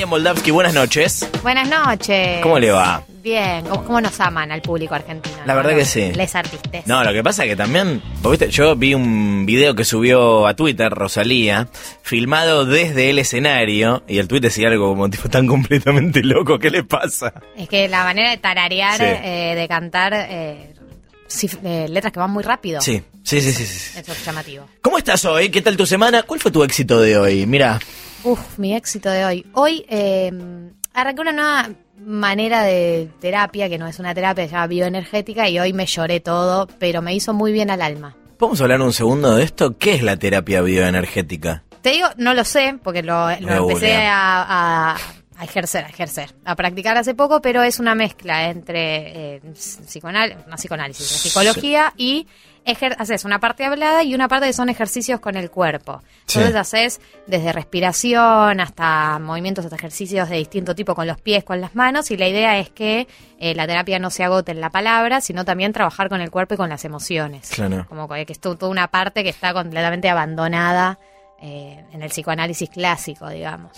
Galia Moldavsky, buenas noches. Buenas noches. ¿Cómo le va? Bien, ¿cómo, cómo nos aman al público argentino? La verdad que sí. Les artistas. No, lo que pasa es que también, vos viste, yo vi un video que subió a Twitter Rosalía, filmado desde el escenario, y el tweet decía algo como tipo tan completamente loco, ¿qué le pasa? Es que la manera de tararear, Sí. eh, de cantar eh, eh, letras que van muy rápido. Sí, sí, sí, sí. sí. Eso es llamativo. ¿Cómo estás hoy? ¿Qué tal tu semana? ¿Cuál fue tu éxito de hoy? Mira, Uf, mi éxito de hoy. Hoy eh, arranqué una nueva manera de terapia, que no es una terapia, se llama bioenergética, y hoy me lloré todo, pero me hizo muy bien al alma. ¿podemos hablar un segundo de esto? ¿Qué es la terapia bioenergética? Te digo, no lo sé, porque lo, empecé a, a- a ejercer, a ejercer, a practicar hace poco, pero es una mezcla entre eh, psicoanal- no psicoanálisis, Sí. psicología y haces una parte hablada y una parte que son ejercicios con el cuerpo. Entonces Sí. haces desde respiración hasta movimientos, hasta ejercicios de distinto tipo con los pies, con las manos, y la idea es que eh, la terapia no se agote en la palabra, sino también trabajar con el cuerpo y con las emociones. Claro. Como que es to- toda una parte que está completamente abandonada eh, en el psicoanálisis clásico, digamos.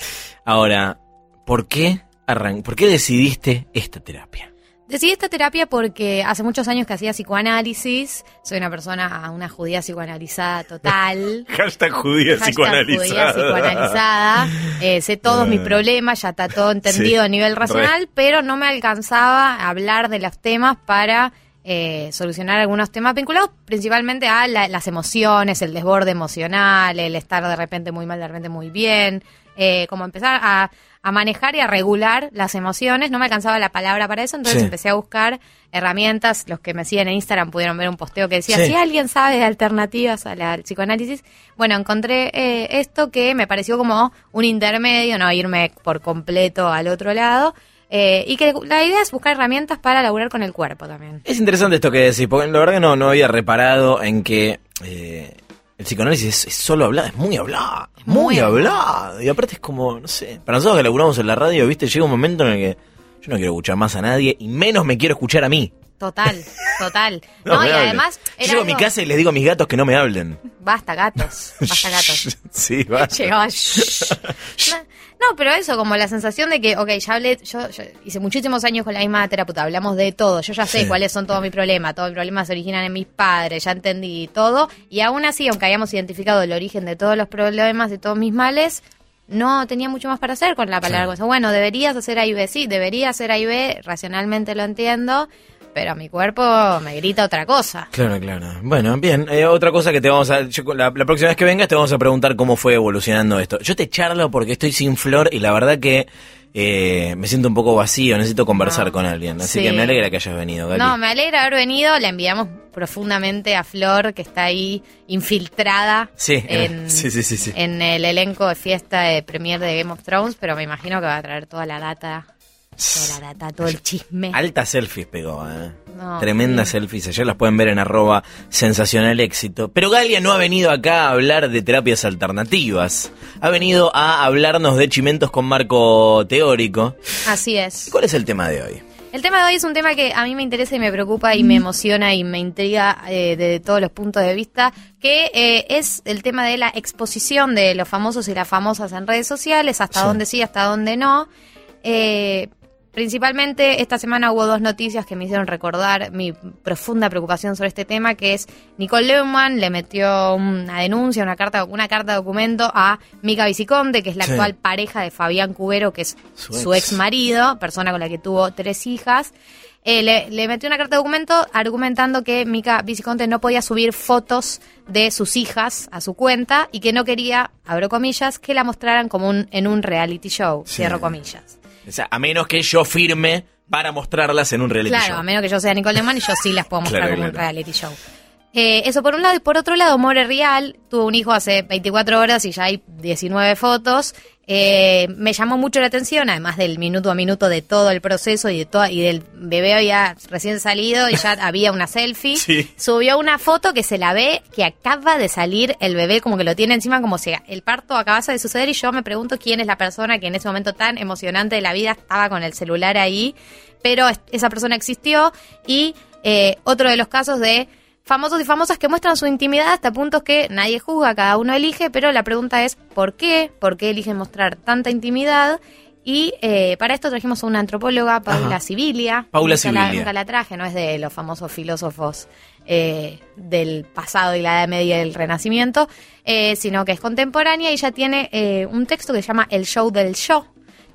Ahora, ¿por qué, arran ¿por qué decidiste esta terapia? Decidí esta terapia porque hace muchos años que hacía psicoanálisis, soy una persona, una judía psicoanalizada total. Hashtag judía Hashtag judía psicoanalizada. Eh, sé todos mis problemas, ya está todo entendido Sí, a nivel re. racional, pero no me alcanzaba a hablar de los temas para eh, solucionar algunos temas vinculados principalmente a la- las emociones, el desborde emocional, el estar de repente muy mal, de repente muy bien, eh, como empezar a, a manejar y a regular las emociones. No me alcanzaba la palabra para eso, entonces Sí. empecé a buscar herramientas. Los que me siguen en Instagram pudieron ver un posteo que decía, Sí. si alguien sabe de alternativas al al psicoanálisis, bueno, encontré eh, esto que me pareció como un intermedio, no irme por completo al otro lado. eh, y que la idea es buscar herramientas para laburar con el cuerpo también. Es interesante esto que decís, porque la verdad que no, no había reparado en que eh, el psicoanálisis es, es solo hablar, es muy hablado, es muy, Muy hablado. Y aparte es como, no sé, para nosotros que laburamos en la radio, viste, llega un momento en el que yo no quiero escuchar más a nadie y menos me quiero escuchar a mí. Total, total. no, y hablen. además... Yo llego a mi casa y les digo a mis gatos que no me hablen. Basta, gatos. Basta, gatos. sí, va. Llegaba. No, pero eso, como la sensación de que, ok, ya hablé, yo, yo hice muchísimos años con la misma terapeuta, hablamos de todo, yo ya sé Sí. cuáles son todos mis problemas, todos mis problemas se originan en mis padres, ya entendí todo, y aún así, aunque hayamos identificado el origen de todos los problemas, de todos mis males, no tenía mucho más para hacer con la palabra. Como, Bueno, deberías hacer A y B, sí, debería hacer A y B, racionalmente lo entiendo, pero mi cuerpo me grita otra cosa. Claro, claro. Bueno, bien. eh, otra cosa que te vamos a... yo la, la próxima vez que vengas te vamos a preguntar cómo fue evolucionando esto. Yo te charlo porque estoy sin flor y la verdad que eh, me siento un poco vacío. Necesito conversar No. con alguien. Así Sí. que me alegra que hayas venido, Gali. No, me alegra haber venido. La enviamos profundamente a Flor, que está ahí infiltrada Sí, en, sí, sí, sí, sí. en el elenco de fiesta de premier de Game of Thrones, pero me imagino que va a traer toda la data, toda la data, todo el chisme. Altas selfies pegó, ¿eh? No, Tremendas sí. selfies. Ayer las pueden ver en arroba sensacional éxito. Pero Galia no ha venido acá a hablar de terapias alternativas. Ha venido a hablarnos de chimentos con marco teórico. Así es. ¿Cuál es el tema de hoy? El tema de hoy es un tema que a mí me interesa y me preocupa y me emociona y me intriga eh, de todos los puntos de vista, que eh, es el tema de la exposición de los famosos y las famosas en redes sociales, hasta Sí. dónde sí, hasta dónde no. Eh, principalmente esta semana hubo dos noticias que me hicieron recordar mi profunda preocupación sobre este tema, que es Nicole Leumann le metió una denuncia, una carta, una carta de documento a Mica Viciconte, que es la Sí. actual pareja de Fabián Cubero, que es Su su, ex. ex marido, persona con la que tuvo tres hijas. Eh, le, le metió una carta de documento argumentando que Mica Viciconte no podía subir fotos de sus hijas a su cuenta y que no quería, abro comillas, que la mostraran como un, en un reality show, Sí. cierro comillas. O sea, a menos que yo firme para mostrarlas en un reality Claro, show. a menos que yo sea Nicole Leman y yo sí las puedo mostrar Claro, como un claro. reality show. Eh, eso por un lado, y por otro lado, More Real tuvo un hijo hace 24 horas y ya hay 19 fotos. Eh, me llamó mucho la atención, además del minuto a minuto de todo el proceso y de toda, y del bebé había recién salido y ya había una selfie. Sí. Subió una foto que se la ve que acaba de salir el bebé, como que lo tiene encima, como si el parto acabase de suceder. Y yo me pregunto quién es la persona que en ese momento tan emocionante de la vida estaba con el celular ahí. Pero es- esa persona existió. Y eh, otro de los casos de famosos y famosas que muestran su intimidad hasta puntos que nadie juzga, cada uno elige, pero la pregunta es ¿por qué? ¿Por qué eligen mostrar tanta intimidad? Y eh, para esto trajimos a una antropóloga, Paula Ajá. Sibilia. Paula Nunca la- Sibilia. nunca la traje, no es de los famosos filósofos eh, del pasado y la Edad Media y el Renacimiento, eh, sino que es contemporánea y ella tiene eh, un texto que se llama El Show del Show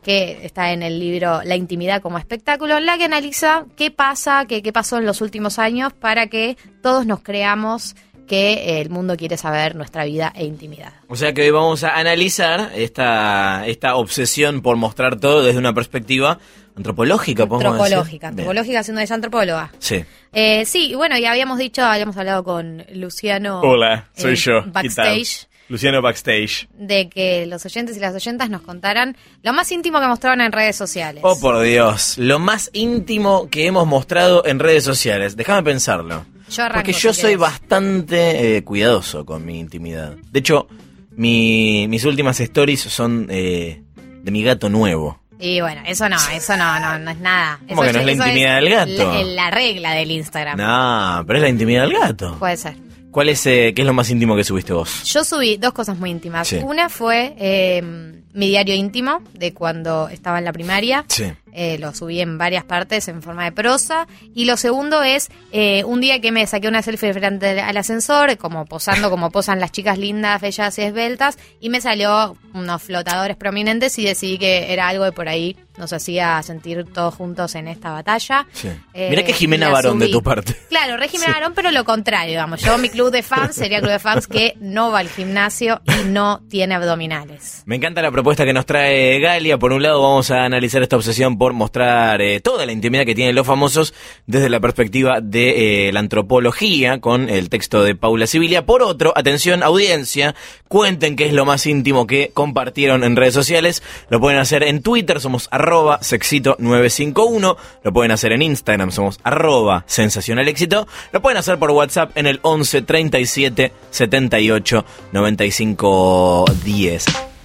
que está en el libro La intimidad como espectáculo, en la que analiza qué pasa, qué, qué pasó en los últimos años para que todos nos creamos que eh, el mundo quiere saber nuestra vida e intimidad. O sea que hoy vamos a analizar esta, esta obsesión por mostrar todo desde una perspectiva antropológica, podemos decir. Antropológica, Bien. antropológica siendo ella antropóloga. Sí. Eh, sí, y bueno, ya habíamos dicho, habíamos hablado con Luciano Hola, soy eh, yo. ¿Qué tal? backstage Luciano Backstage. de que los oyentes y las oyentas nos contaran lo más íntimo que mostraban en redes sociales. Oh, por Dios. Lo más íntimo que hemos mostrado en redes sociales. Déjame pensarlo. Yo arranco, Porque si yo soy bastante eh, cuidadoso con mi intimidad. De hecho, mi- mis últimas stories son eh, de mi gato nuevo. Y bueno, eso no, eso no, no, no es nada. ¿Cómo Eso que no es la intimidad del gato? La, la regla del Instagram. No, pero es la intimidad del gato. Puede ser. ¿Cuál es, eh, qué es lo más íntimo que subiste vos? Yo subí dos cosas muy íntimas. Sí. Una fue eh, mi diario íntimo de cuando estaba en la primaria. Sí. Eh, lo subí en varias partes en forma de prosa. Y lo segundo es eh, un día que me saqué una selfie frente al ascensor, como posando como posan las chicas lindas, bellas y esbeltas, y me salió unos flotadores prominentes y decidí que era algo de por ahí nos hacía sentir todos juntos en esta batalla. Sí. Eh, Mirá que Jimena Barón de tu parte. Claro, re Jimena Barón, pero lo contrario, digamos. Yo, mi club de fans sería club de fans que no va al gimnasio y no tiene abdominales. Me encanta la propuesta que nos trae Galia. Por un lado, vamos a analizar esta obsesión por mostrar eh, toda la intimidad que tienen los famosos desde la perspectiva de eh, la antropología, con el texto de Paula Sibilia. Por otro, atención, audiencia, cuenten qué es lo más íntimo que compartieron en redes sociales. Lo pueden hacer en Twitter, somos arroba sexito951. Lo pueden hacer en Instagram, somos arroba sensacionaléxito. Lo pueden hacer por WhatsApp en el 11 37 78 95 10.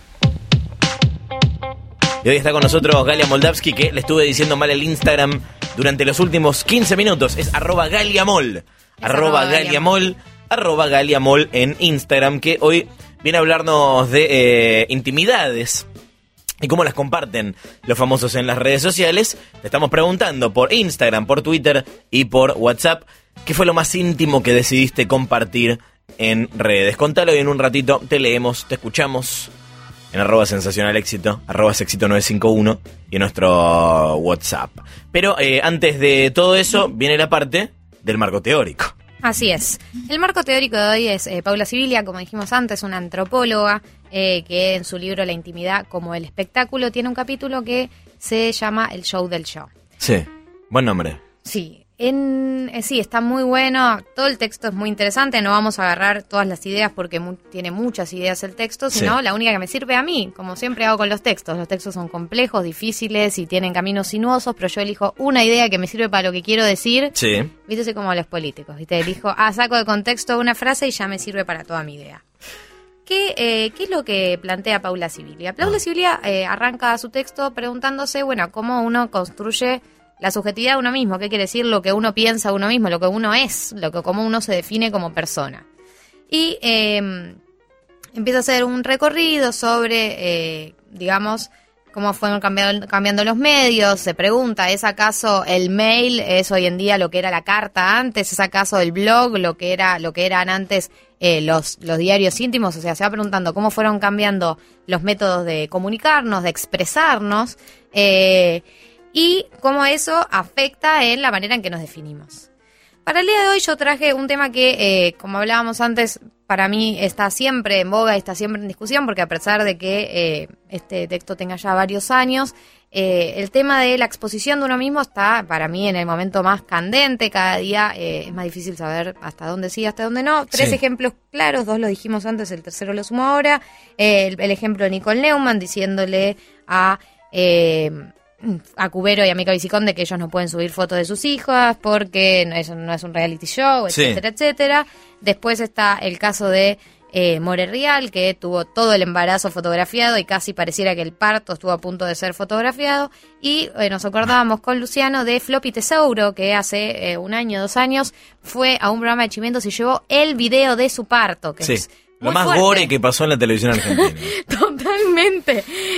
Y hoy está con nosotros Galia Moldavsky, que le estuve diciendo mal el Instagram durante los últimos 15 minutos. Es arroba galiamol. Arroba galiamol. Arroba galiamol en Instagram, que hoy viene a hablarnos de eh, intimidades y cómo las comparten los famosos en las redes sociales. Te estamos preguntando por Instagram, por Twitter y por WhatsApp, ¿qué fue lo más íntimo que decidiste compartir en redes? Contalo y en un ratito te leemos, te escuchamos en arroba sensacional éxito, arroba sexito 951 y en nuestro WhatsApp. Pero eh, antes de todo eso viene la parte del marco teórico. Así es. El marco teórico de hoy es eh, Paula Sibilia, como dijimos antes, una antropóloga eh, que en su libro La intimidad como el espectáculo tiene un capítulo que se llama El show del show. Sí, buen nombre. Sí, en, eh, sí, está muy bueno. Todo el texto es muy interesante. No vamos a agarrar todas las ideas porque mu- tiene muchas ideas el texto, Sí. sino la única que me sirve a mí, como siempre hago con los textos. Los textos son complejos, difíciles y tienen caminos sinuosos, pero yo elijo una idea que me sirve para lo que quiero decir. Sí. Viste, soy como los políticos, ¿viste? Elijo, ah, saco de contexto una frase y ya me sirve para toda mi idea. ¿Qué, eh, ¿Qué es lo que plantea Paula Sibilia? Paula Sibilia eh, arranca su texto preguntándose, bueno, cómo uno construye la subjetividad de uno mismo, qué quiere decir lo que uno piensa uno mismo, lo que uno es, lo que cómo uno se define como persona. Y eh, empieza a hacer un recorrido sobre, eh, digamos, cómo fueron cambiando, cambiando los medios. Se pregunta, ¿es acaso el mail es hoy en día lo que era la carta antes? ¿Es acaso el blog lo que era lo que eran antes eh, los, los diarios íntimos? O sea, se va preguntando cómo fueron cambiando los métodos de comunicarnos, de expresarnos, eh, y cómo eso afecta en la manera en que nos definimos. Para el día de hoy yo traje un tema que, eh, como hablábamos antes, para mí está siempre en boga y está siempre en discusión, porque a pesar de que eh, este texto tenga ya varios años, eh, el tema de la exposición de uno mismo está para mí en el momento más candente, cada día eh, es más difícil saber hasta dónde sí, hasta dónde no. Tres Sí. ejemplos claros, dos lo dijimos antes, el tercero lo sumo ahora. Eh, el, el ejemplo de Nicole Neumann diciéndole a... a Cubero y a Mica Viciconde que ellos no pueden subir fotos de sus hijas porque no, eso no es un reality show, Sí. etcétera, etcétera. Después está el caso de eh, More Real, que tuvo todo el embarazo fotografiado y casi pareciera que el parto estuvo a punto de ser fotografiado. Y eh, nos acordábamos con Luciano de Floppy Tesauro, que hace eh, un año, dos años, fue a un programa de Chimentos y llevó el video de su parto, que Sí. es Lo muy más fuerte. gore que pasó en la televisión argentina.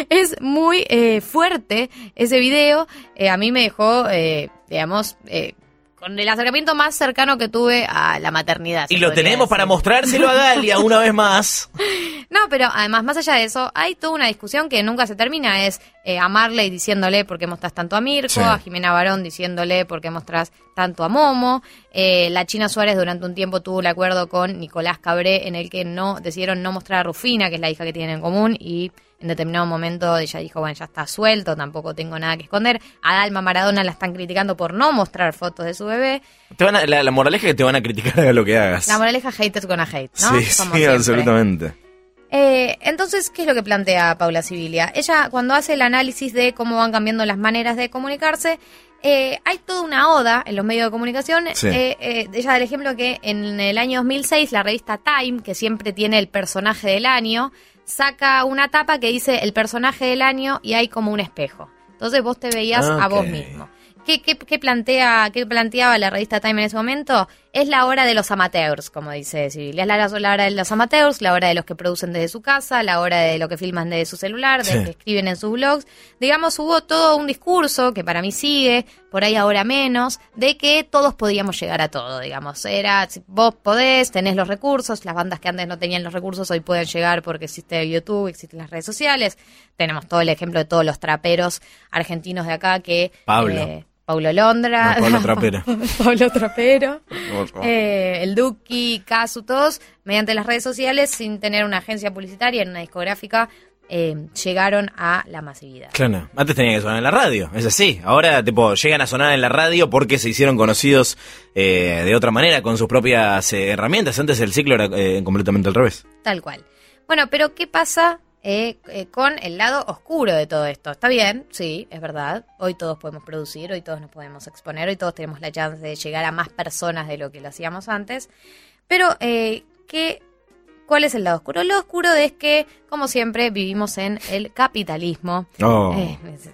Es muy eh, fuerte ese video. Eh, a mí me dejó, eh, digamos, eh, con el acercamiento más cercano que tuve a la maternidad. Y lo tenemos para mostrárselo a Galia una vez más. No, pero además, más allá de eso, hay toda una discusión que nunca se termina. Es eh, a Marley diciéndole por qué mostrás tanto a Mirko, Sí. a Jimena Barón diciéndole por qué mostrás tanto a Momo. Eh, la China Suárez durante un tiempo tuvo el acuerdo con Nicolás Cabré en el que no decidieron no mostrar a Rufina, que es la hija que tienen en común, y en determinado momento ella dijo, bueno, ya está suelto, tampoco tengo nada que esconder. A Dalma Maradona la están criticando por no mostrar fotos de su bebé. Te van a- la, la moraleja es que te van a criticar haga lo que hagas. La moraleja haters con a hate, ¿no? Sí, Como sí, siempre. absolutamente. Eh, entonces, ¿qué es lo que plantea Paula Sibilia? Ella, cuando hace el análisis de cómo van cambiando las maneras de comunicarse, eh, hay toda una oda en los medios de comunicación. Sí. Eh, eh, ella da el ejemplo que en el año 2006 la revista Time, que siempre tiene el personaje del año, saca una tapa que dice el personaje del año y hay como un espejo. Entonces vos te veías a vos mismo. ¿Qué, qué, qué plantea, ¿Qué planteaba la revista Time en ese momento? Es la hora de los amateurs, como dice Civil. Es la, la hora de los amateurs, la hora de los que producen desde su casa, la hora de lo que filman desde su celular, de Sí. que escriben en sus blogs. Digamos, hubo todo un discurso, que para mí sigue, por ahí ahora menos, de que todos podíamos llegar a todo, digamos. Era, vos podés, tenés los recursos, las bandas que antes no tenían los recursos hoy pueden llegar porque existe YouTube, existen las redes sociales. Tenemos todo el ejemplo de todos los traperos argentinos de acá que... Pablo. eh, Paulo Londra. No, Pablo Trapero. Pablo Trapero. eh, el Duki, Casu, todos, mediante las redes sociales, sin tener una agencia publicitaria en una discográfica, eh, llegaron a la masividad. Claro, antes tenía que sonar en la radio, es así. Ahora, tipo, llegan a sonar en la radio porque se hicieron conocidos eh, de otra manera, con sus propias herramientas. Antes el ciclo era completamente al revés. Tal cual. Bueno, pero ¿qué pasa eh, eh, con el lado oscuro de todo esto? Está bien, sí, es verdad. Hoy todos podemos producir, hoy todos nos podemos exponer, hoy todos tenemos la chance de llegar a más personas de lo que lo hacíamos antes. Pero, eh, ¿qué, ¿cuál es el lado oscuro? El lado oscuro es que, como siempre, vivimos en el capitalismo. Oh.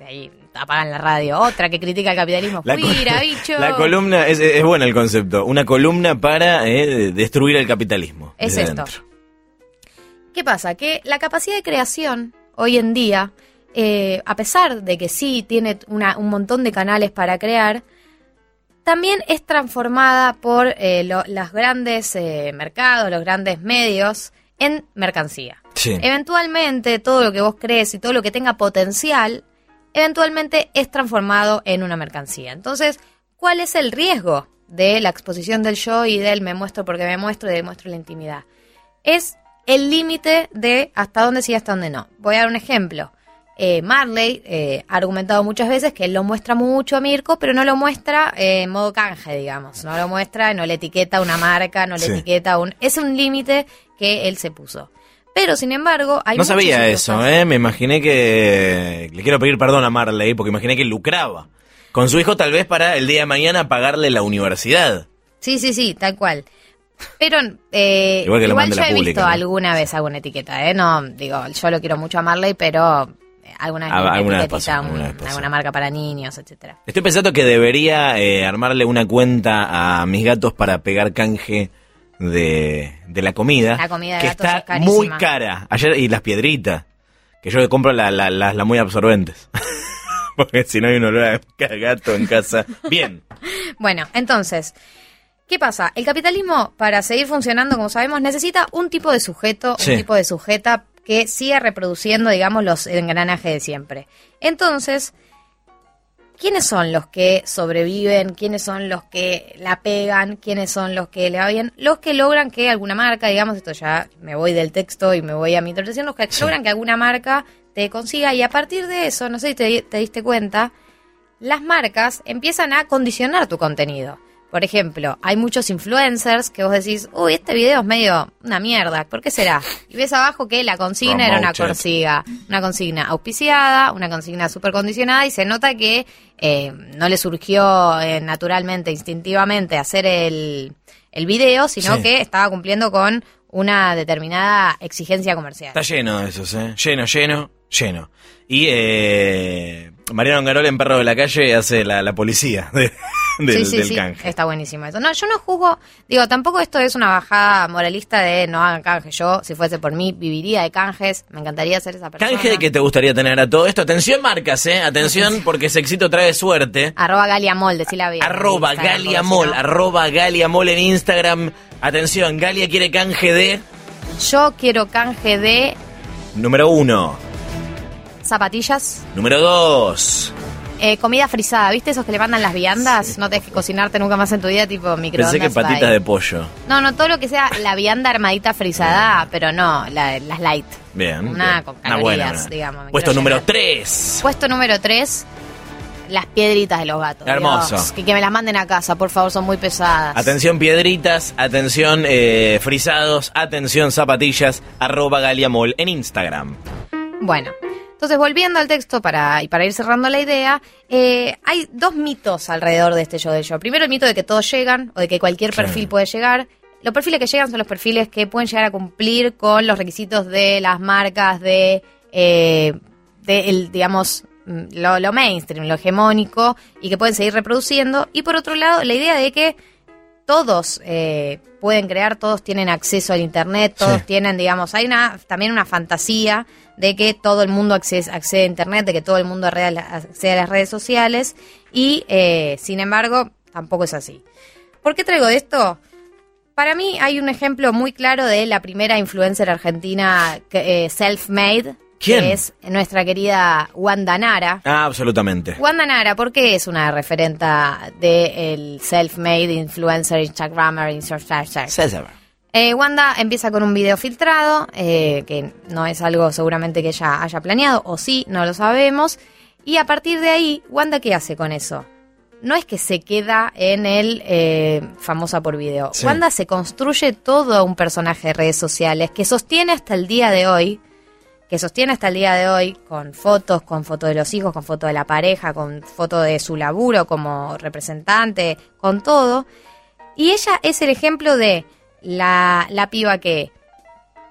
Ahí apagan la radio. Otra que critica el capitalismo. La, Fuera, bicho. la columna, es, es bueno el concepto, una columna para destruir el capitalismo. Es esto. dentro. ¿Qué pasa? Que la capacidad de creación hoy en día, eh, a pesar de que sí tiene una- un montón de canales para crear, también es transformada por eh, lo- los grandes eh, mercados, los grandes medios, en mercancía. Sí. Eventualmente, todo lo que vos crees y todo lo que tenga potencial, eventualmente es transformado en una mercancía. Entonces, ¿cuál es el riesgo de la exposición del yo y del me muestro porque me muestro y demuestro la intimidad? Es el límite de hasta dónde sí y hasta dónde no. Voy a dar un ejemplo. Eh, Marley eh, ha argumentado muchas veces que él lo muestra mucho a Mirko, pero no lo muestra eh, en modo canje, digamos. No lo muestra, no le etiqueta una marca, no le Sí. etiqueta un... Es un límite que él se puso. Pero, sin embargo, hay no sabía eso. ¿eh? Me imaginé que... Le quiero pedir perdón a Marley porque imaginé que lucraba. Con su hijo tal vez para el día de mañana pagarle la universidad. Sí, sí, sí, tal cual. Pero eh, Igual mande yo he pública, visto ¿no? alguna vez alguna etiqueta, ¿eh? No, digo, yo lo quiero mucho a Marley, pero eh, alguna vez Ah, alguna vez pasó, alguna vez marca para niños, etcétera. Estoy pensando que debería eh, armarle una cuenta a mis gatos para pegar canje de, de la comida. La comida de que gatos está es muy cara. Ayer, y las piedritas. Que yo compro las la, la- las muy absorbentes. Porque si no hay un olor a gato en casa. Bien. Bueno, entonces, ¿qué pasa? El capitalismo, para seguir funcionando, como sabemos, necesita un tipo de sujeto, Sí. un tipo de sujeta que siga reproduciendo, digamos, los engranajes de siempre. Entonces, ¿quiénes son los que sobreviven? ¿Quiénes son los que la pegan? ¿Quiénes son los que le va bien? Los que logran que alguna marca, digamos, esto ya me voy del texto y me voy a mi interpretación, los que Sí. logran que alguna marca te consiga y a partir de eso, no sé si te, te diste cuenta, las marcas empiezan a condicionar tu contenido. Por ejemplo, hay muchos influencers que vos decís, uy, este video es medio una mierda, ¿por qué será? Y ves abajo que la consigna era una consigna, una consigna auspiciada, una consigna súper condicionada y se nota que eh, no le surgió eh, naturalmente, instintivamente hacer el, el video, sino Sí. que estaba cumpliendo con una determinada exigencia comercial. Está lleno de esos, ¿eh? Lleno, lleno, lleno. Y eh, Mariano Angarol en Perro de la Calle hace la, la policía de, del, sí, sí, del sí, canje. está buenísimo eso. No, yo no juzgo, digo, tampoco esto es una bajada moralista de no hagan canje. Yo, si fuese por mí, viviría de canjes, me encantaría ser esa persona. Canje de que te gustaría tener a todo esto. Atención, marcas, ¿eh? Atención, porque ese éxito trae suerte. Arroba Galiamol, decila bien. Arroba en Instagram, Galiamol, arroba Galiamol en Instagram. Atención, Galia quiere canje de Yo quiero canje de número uno. Zapatillas, Número dos. eh, comida frisada, ¿viste esos que le mandan las viandas? No tenés que cocinarte nunca más en tu vida, tipo microondas. Pensé que patitas de pollo. No, no, todo lo que sea la vianda armadita frisada, pero no, la- las light. Bien. Una bien. con calorías, buena, buena. digamos, Puesto número llenar. tres. Puesto número 3, las piedritas de los gatos. Hermoso. Dios, que, que me las manden a casa, por favor, son muy pesadas. Atención piedritas, atención eh, frisados, atención zapatillas, arroba Galiamol en Instagram. Bueno, entonces volviendo al texto para, y para ir cerrando la idea, eh, hay dos mitos alrededor de este yo de yo. Primero el mito de que todos llegan o de que cualquier perfil puede llegar. Los perfiles que llegan son los perfiles que pueden llegar a cumplir con los requisitos de las marcas de, eh, de el, digamos, mm, lo, lo mainstream, lo hegemónico y que pueden seguir reproduciendo. Y por otro lado, la idea de que todos eh, pueden crear, todos tienen acceso al internet, todos Sí. tienen, digamos, hay una también una fantasía de que todo el mundo accede, accede a internet, de que todo el mundo accede a las redes sociales y, eh, sin embargo, tampoco es así. ¿Por qué traigo esto? Para mí hay un ejemplo muy claro de la primera influencer argentina que, eh, self-made, ¿Quién? que es nuestra querida Wanda Nara. Ah, absolutamente. Wanda Nara, ¿por qué es una referenta del self-made influencer, Instagrammer, influencer? Eh, Wanda empieza con un video filtrado, eh, que no es algo seguramente que ella haya planeado, o sí, no lo sabemos. Y a partir de ahí, Wanda, ¿qué hace con eso? No es que se queda en el eh, famosa por video. Sí. Wanda se construye todo un personaje de redes sociales que sostiene hasta el día de hoy, que sostiene hasta el día de hoy con fotos, con fotos de los hijos, con fotos de la pareja, con fotos de su laburo como representante, con todo. Y ella es el ejemplo de la, la piba que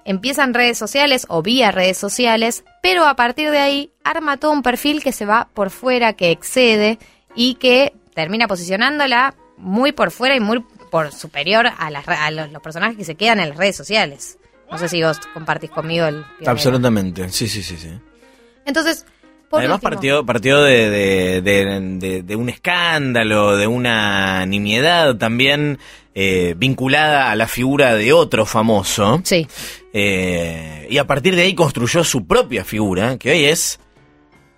empieza en redes sociales o vía redes sociales, pero a partir de ahí arma todo un perfil que se va por fuera, que excede y que termina posicionándola muy por fuera y muy por superior a, las a los, los personajes que se quedan en las redes sociales. No sé si vos compartís conmigo el... pionero. Absolutamente. Sí, sí, sí, sí. Entonces, por Además último- partió, partió de, de, de- un escándalo, de una nimiedad también eh, vinculada a la figura de otro famoso. Sí. Eh, y a partir de ahí construyó su propia figura, que hoy es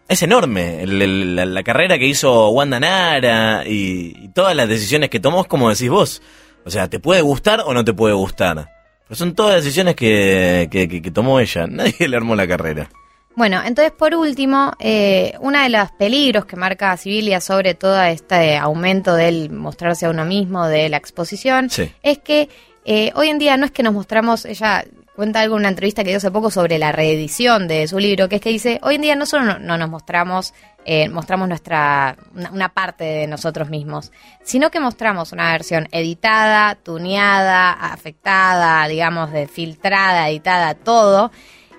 es enorme. El- el- la, la carrera que hizo Wanda Nara y, y todas las decisiones que tomó, es como decís vos. O sea, ¿te puede gustar o no te puede gustar? Pero son todas decisiones que, que, que- que tomó ella. Nadie le armó la carrera. Bueno, entonces por último, eh, uno de los peligros que marca Civilia sobre todo este aumento del mostrarse a uno mismo, de la exposición, Sí. es que eh, hoy en día no es que nos mostramos, ella cuenta algo en una entrevista que dio hace poco sobre la reedición de su libro, que es que dice, hoy en día no solo no, no nos mostramos, eh, mostramos nuestra, una, una parte de nosotros mismos, sino que mostramos una versión editada, tuneada, afectada, digamos, de filtrada, editada, todo.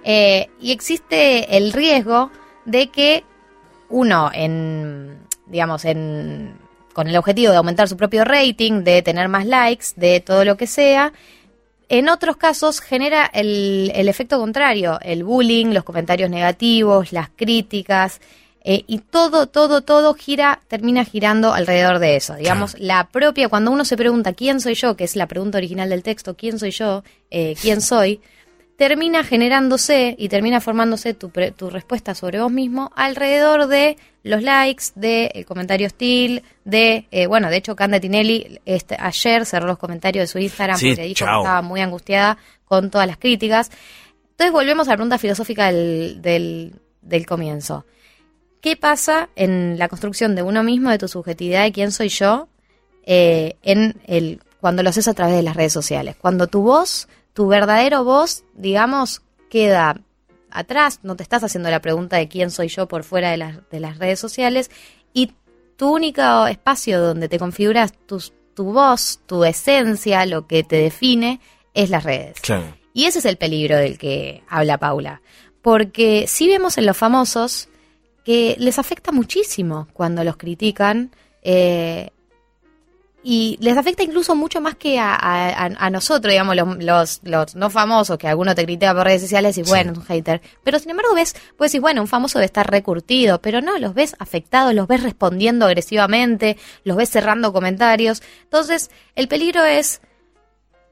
Eh, y existe el riesgo de que uno en, digamos, en, con el objetivo de aumentar su propio rating, de tener más likes, de todo lo que sea, en otros casos genera el, el efecto contrario, el bullying, los comentarios negativos, las críticas, eh, y todo, todo, todo gira, termina girando alrededor de eso. Digamos, la propia, cuando uno se pregunta quién soy yo, que es la pregunta original del texto, quién soy yo, Eh, quién soy, termina generándose y termina formándose tu, pre- tu respuesta sobre vos mismo alrededor de los likes, de el comentario hostil, de, eh, bueno, de hecho Cande Tinelli este, ayer cerró los comentarios de su Instagram Sí, porque dijo chao. que estaba muy angustiada con todas las críticas. Entonces volvemos a la pregunta filosófica del, del, del comienzo. ¿Qué pasa en la construcción de uno mismo, de tu subjetividad, de quién soy yo, eh, en el, cuando lo haces a través de las redes sociales? Cuando tu voz, tu verdadero voz, digamos, queda atrás, no te estás haciendo la pregunta de quién soy yo por fuera de las, de las redes sociales y tu único espacio donde te configuras tus- tu voz, tu esencia, lo que te define, es las redes. Claro. Y ese es el peligro del que habla Paula. Porque sí vemos en los famosos que les afecta muchísimo cuando los critican. eh, y les afecta incluso mucho más que a, a- a nosotros, digamos, los, los, los no famosos, que alguno te critica por redes sociales y bueno, es un hater. Pero sin embargo ves, pues decís, bueno, un famoso debe estar recurtido, pero no, los ves afectados, los ves respondiendo agresivamente, los ves cerrando comentarios. Entonces, el peligro es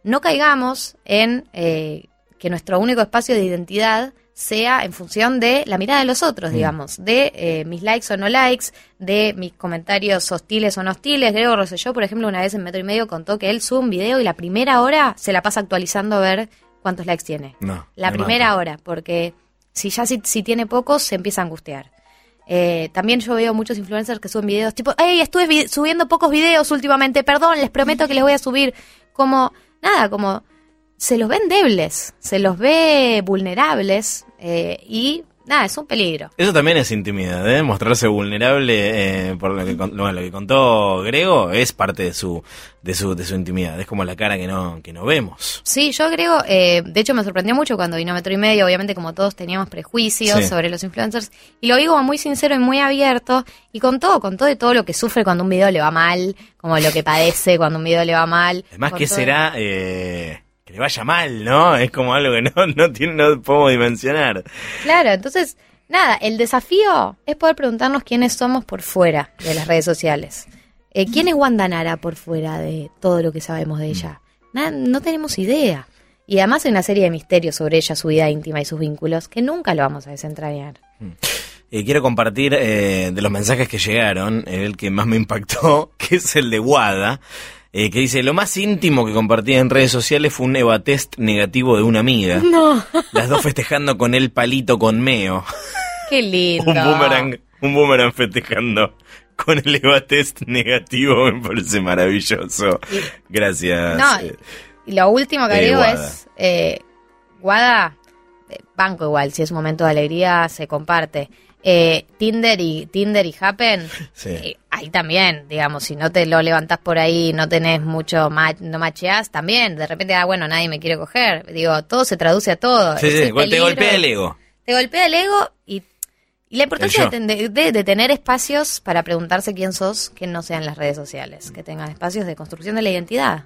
no caigamos en eh, que nuestro único espacio de identidad sea en función de la mirada de los otros, digamos, de eh, mis likes o no likes, de mis comentarios hostiles o no hostiles. Grego Rosselló, por ejemplo, una vez en Metro y Medio contó que él sube un video y la primera hora se la pasa actualizando a ver cuántos likes tiene. No, La me primera mata. hora, porque si ya si, si tiene pocos, se empieza a angustiar. Eh, también yo veo muchos influencers que suben videos tipo, hey, estuve subiendo pocos videos últimamente, perdón, les prometo que les voy a subir. Como, nada, como se los ve endebles, se los ve vulnerables eh, y nada, es un peligro. Eso también es intimidad, ¿eh? Mostrarse vulnerable, eh, por lo que, con- bueno, lo que contó Grego, es parte de su, de su, de su intimidad. Es como la cara que no, que no vemos. Sí, yo creo, eh, de hecho me sorprendió mucho cuando vino Metro y Medio, obviamente como todos teníamos prejuicios Sí. sobre los influencers, y lo vi como muy sincero y muy abierto, y contó, contó de todo lo que sufre cuando un video le va mal, como lo que padece cuando un video le va mal. Además, ¿qué será eh, que le vaya mal, no? Es como algo que no, no, tiene, no podemos dimensionar. Claro, entonces, nada, el desafío es poder preguntarnos quiénes somos por fuera de las redes sociales. Eh, ¿Quién es Wanda Nara por fuera de todo lo que sabemos de ella? Na- no tenemos idea. Y además hay una serie de misterios sobre ella, su vida íntima y sus vínculos, que nunca lo vamos a desentrañar. Eh, quiero compartir eh, de los mensajes que llegaron, el que más me impactó, que es el de Wada, eh, que dice, lo más íntimo que compartí en redes sociales fue un Eva test negativo de una amiga. No, Las dos festejando con el palito con meo. qué lindo. Un boomerang, un boomerang festejando con el Eva test negativo me parece maravilloso. Gracias. No, eh, y lo último que Eh, agrego Guada. es, eh, Guada, eh, banco igual, si es un momento de alegría, se comparte. Eh, Tinder y Tinder y Happen, Sí. eh, ahí también, digamos, si no te lo levantás por ahí, no tenés mucho, ma- no macheás, también, de repente, ah, bueno, nadie me quiere coger. Digo, todo se traduce a todo. sí, sí, te golpea el ego. Te golpea el ego y, y la importancia de, de- de tener espacios para preguntarse quién sos, que no sean las redes sociales, que tengan espacios de construcción de la identidad.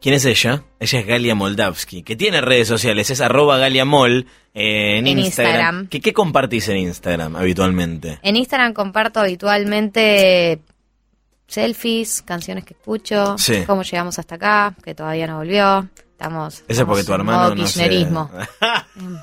¿Quién es ella? Ella es Galia Moldavsky, que tiene redes sociales, es arroba Galia Mol eh, en, En Instagram. Instagram. ¿Qué, ¿Qué compartís en Instagram habitualmente? En Instagram comparto habitualmente selfies, canciones que escucho, Sí. cómo llegamos hasta acá, que todavía no volvió. Estamos. Ese es porque tu hermano no kirchnerismo.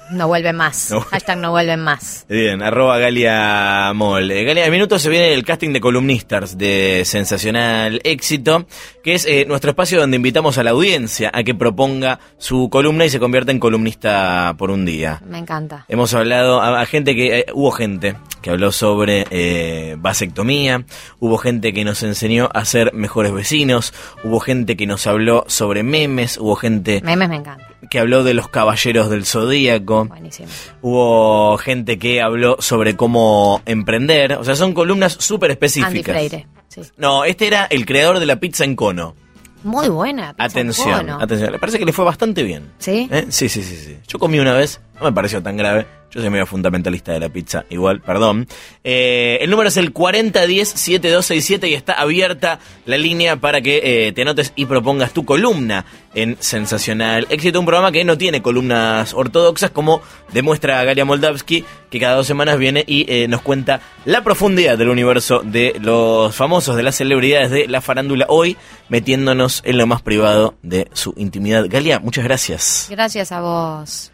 No vuelven más. No. Hashtag no vuelven más. Bien, arroba Galia Mol. Eh, Galia, en minutos se viene el casting de columnistas de Sensacional Éxito, que es eh, nuestro espacio donde invitamos a la audiencia a que proponga su columna y se convierta en columnista por un día. Me encanta. Hemos hablado a, a gente que, eh, hubo gente que habló sobre eh, vasectomía, hubo gente que nos enseñó a ser mejores vecinos, hubo gente que nos habló sobre memes, hubo gente Memes me encanta. que habló de los caballeros del zodíaco, Buenísimo. hubo gente que habló sobre cómo emprender, o sea, son columnas súper Andy específicas. Freire. Sí. No, este era el creador de la pizza en cono. Muy buena. pizza Atención, cono. atención. Le parece que le fue bastante bien. ¿Sí? ¿Eh? Sí, sí, sí, sí. Yo comí una vez, no me pareció tan grave. Yo soy medio fundamentalista de la pizza, igual, perdón. Eh, el número es el 4010-7267 y está abierta la línea para que eh, te anotes y propongas tu columna en Sensacional Éxito, un programa que no tiene columnas ortodoxas, como demuestra Galia Moldavsky, que cada dos semanas viene y eh, nos cuenta la profundidad del universo de los famosos, de las celebridades de la farándula, hoy metiéndonos en lo más privado de su intimidad. Galia, muchas gracias. Gracias a vos.